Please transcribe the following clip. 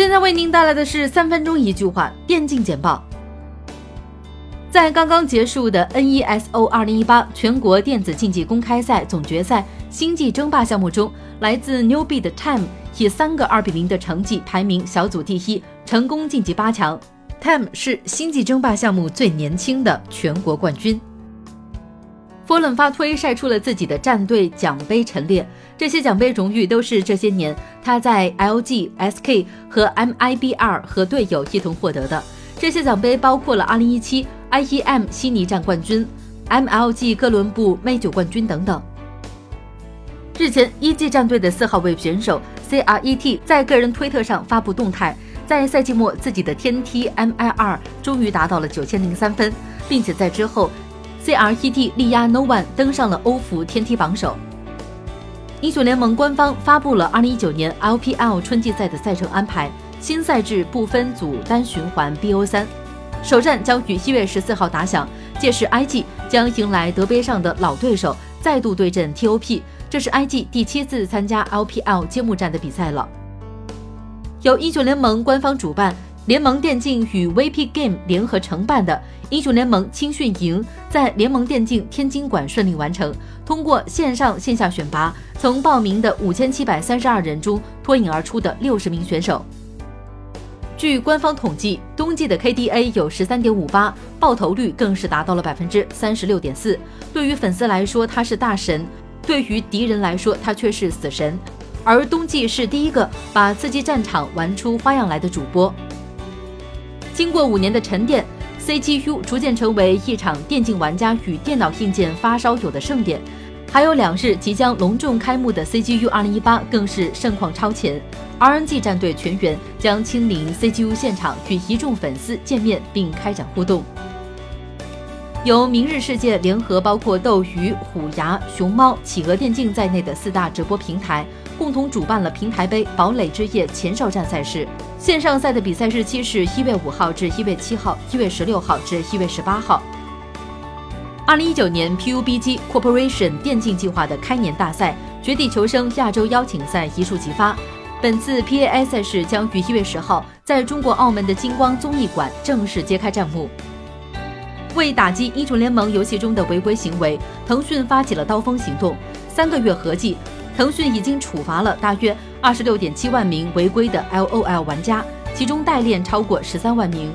现在为您带来的是三分钟一句话电竞简报。在刚刚结束的 NESO 2018全国电子竞技公开赛总决赛星际争霸项目中，来自 Newbie 的 Time 以三个二比零的成绩排名小组第一，成功晋级八强。Time 是星际争霸项目最年轻的全国冠军。波伦发推晒出了自己的战队奖杯陈列，这些奖杯荣誉都是这些年他在 LG、SK 和 MIBR 和队友一同获得的。这些奖杯包括了2017 IEM 悉尼站冠军、MLG 哥伦布 May 九冠军等等。日前，一技战队的四号位选手 CRET 在个人推特上发布动态，在赛季末自己的天梯 MIR 终于达到了九千零三分，并且在之后，CRET 力压 No One 登上了欧服天梯榜首。英雄联盟官方发布了2019年 LPL 春季赛的赛程安排。新赛制不分组单循环 BO 三，首战将于一月十四号打响，届时 IG 将迎来德杯上的老对手，再度对阵 TOP，这是 IG 第七次参加 LPL 揭幕战的比赛了。由英雄联盟官方主办，联盟电竞与 VP Game 联合承办的英雄联盟青训营，在联盟电竞天津馆顺利完成，通过线上线下选拔，从报名的五千七百三十二人中脱颖而出的六十名选手。据官方统计，冬季的 KDA 有十三点五八，爆头率更是达到了百分之三十六点四。对于粉丝来说，他是大神；对于敌人来说，他却是死神。而冬季是第一个把刺激战场玩出花样来的主播。经过五年的沉淀，CGU 逐渐成为一场电竞玩家与电脑硬件发烧友的盛典。还有两日即将隆重开幕的 CGU 2018更是盛况超前，RNG 战队全员将亲临 CGU 现场与一众粉丝见面并开展互动。由明日世界联合包括斗鱼、虎牙、熊猫、企鹅电竞在内的四大直播平台，共同主办了平台杯堡垒之夜前哨战赛事。线上赛的比赛日期是一月五号至一月七号，一月十六号至一月十八号。二零一九年 PUBG Corporation 电竞计划的开年大赛《绝地求生》亚洲邀请赛一触即发，本次 PAI 赛事将于一月十号在中国澳门的金光综艺馆正式揭开战幕。为打击英雄联盟游戏中的违规行为，腾讯发起了刀锋行动。三个月合计，腾讯已经处罚了大约二十六点七万名违规的 LOL 玩家，其中代练超过十三万名。